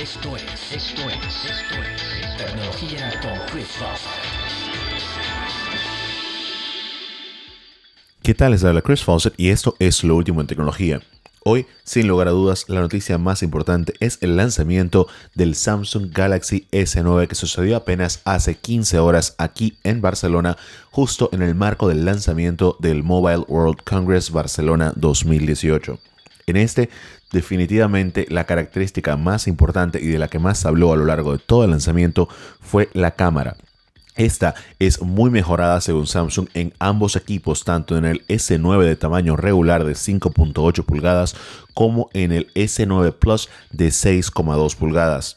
Esto es, esto es, esto es Tecnología con Chris Foster. ¿Qué tal? Les habla Chris Fawcett y esto es lo último en tecnología. Hoy, sin lugar a dudas, la noticia más importante es el lanzamiento del Samsung Galaxy S9 que sucedió apenas hace 15 horas aquí en Barcelona, justo en el marco del lanzamiento del Mobile World Congress Barcelona 2018. En este, definitivamente la característica más importante y de la que más habló a lo largo de todo el lanzamiento fue la cámara. Esta es muy mejorada según Samsung en ambos equipos, tanto en el S9 de tamaño regular de 5.8 pulgadas como en el S9 Plus de 6,2 pulgadas.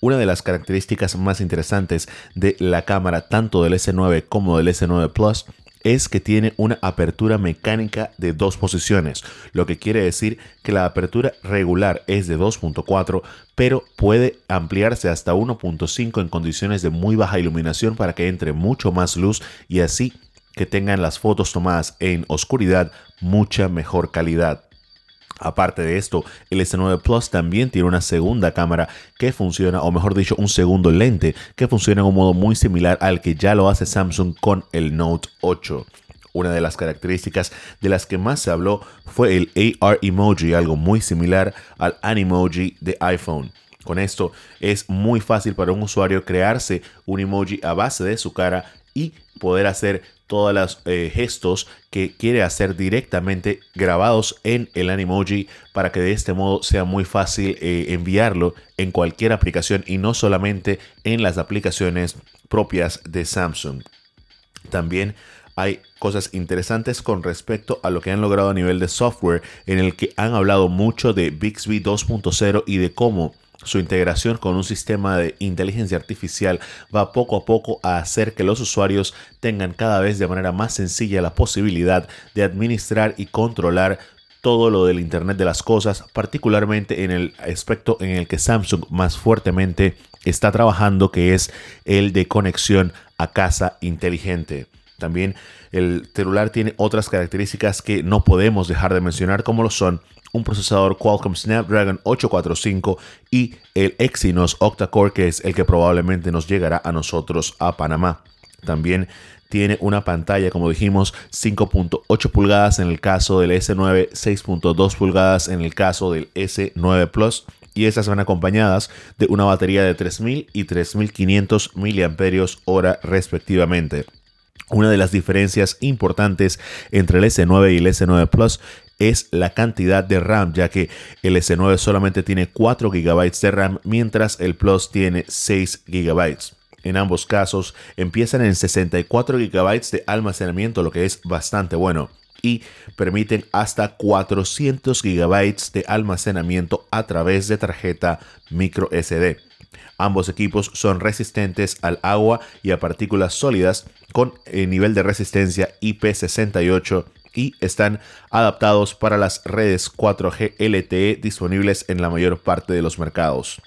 Una de las características más interesantes de la cámara tanto del S9 como del S9 Plus es que tiene una apertura mecánica de dos posiciones, lo que quiere decir que la apertura regular es de 2.4, pero puede ampliarse hasta 1.5 en condiciones de muy baja iluminación para que entre mucho más luz y así que tengan las fotos tomadas en oscuridad mucha mejor calidad. Aparte de esto, el S9 Plus también tiene una segunda cámara que funciona, o mejor dicho, un segundo lente que funciona en un modo muy similar al que ya lo hace Samsung con el Note 8. Una de las características de las que más se habló fue el AR emoji, algo muy similar al Animoji de iPhone. Con esto es muy fácil para un usuario crearse un emoji a base de su cara y poder hacer todos los eh, gestos que quiere hacer directamente grabados en el Animoji para que de este modo sea muy fácil eh, enviarlo en cualquier aplicación y no solamente en las aplicaciones propias de Samsung. También hay cosas interesantes con respecto a lo que han logrado a nivel de software en el que han hablado mucho de Bixby 2.0 y de cómo su integración con un sistema de inteligencia artificial va poco a poco a hacer que los usuarios tengan cada vez de manera más sencilla la posibilidad de administrar y controlar todo lo del Internet de las Cosas, particularmente en el aspecto en el que Samsung más fuertemente está trabajando, que es el de conexión a casa inteligente. También el celular tiene otras características que no podemos dejar de mencionar, como lo son un procesador Qualcomm Snapdragon 845 y el Exynos octa-core que es el que probablemente nos llegará a nosotros a Panamá. También tiene una pantalla, como dijimos, 5.8 pulgadas en el caso del S9, 6.2 pulgadas en el caso del S9 Plus. Y estas van acompañadas de una batería de 3000 y 3500 mAh respectivamente. Una de las diferencias importantes entre el S9 y el S9 Plus es la cantidad de RAM, ya que el S9 solamente tiene 4 GB de RAM, mientras el Plus tiene 6 GB. En ambos casos empiezan en 64 GB de almacenamiento, lo que es bastante bueno, y permiten hasta 400 GB de almacenamiento a través de tarjeta micro SD. Ambos equipos son resistentes al agua y a partículas sólidas con el nivel de resistencia IP68 y están adaptados para las redes 4G LTE disponibles en la mayor parte de los mercados.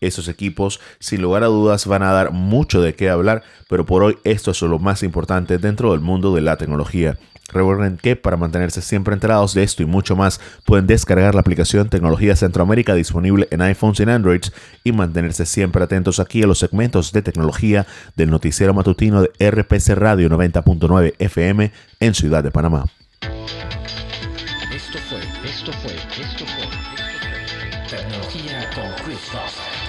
Esos equipos, sin lugar a dudas, van a dar mucho de qué hablar, pero por hoy esto es lo más importante dentro del mundo de la tecnología. Recuerden que para mantenerse siempre enterados de esto y mucho más, pueden descargar la aplicación Tecnología Centroamérica disponible en iPhones y Androids y mantenerse siempre atentos aquí a los segmentos de tecnología del noticiero matutino de RPC Radio 90.9 FM en Ciudad de Panamá. Esto fue, esto fue, esto fue, Tecnología con Chris.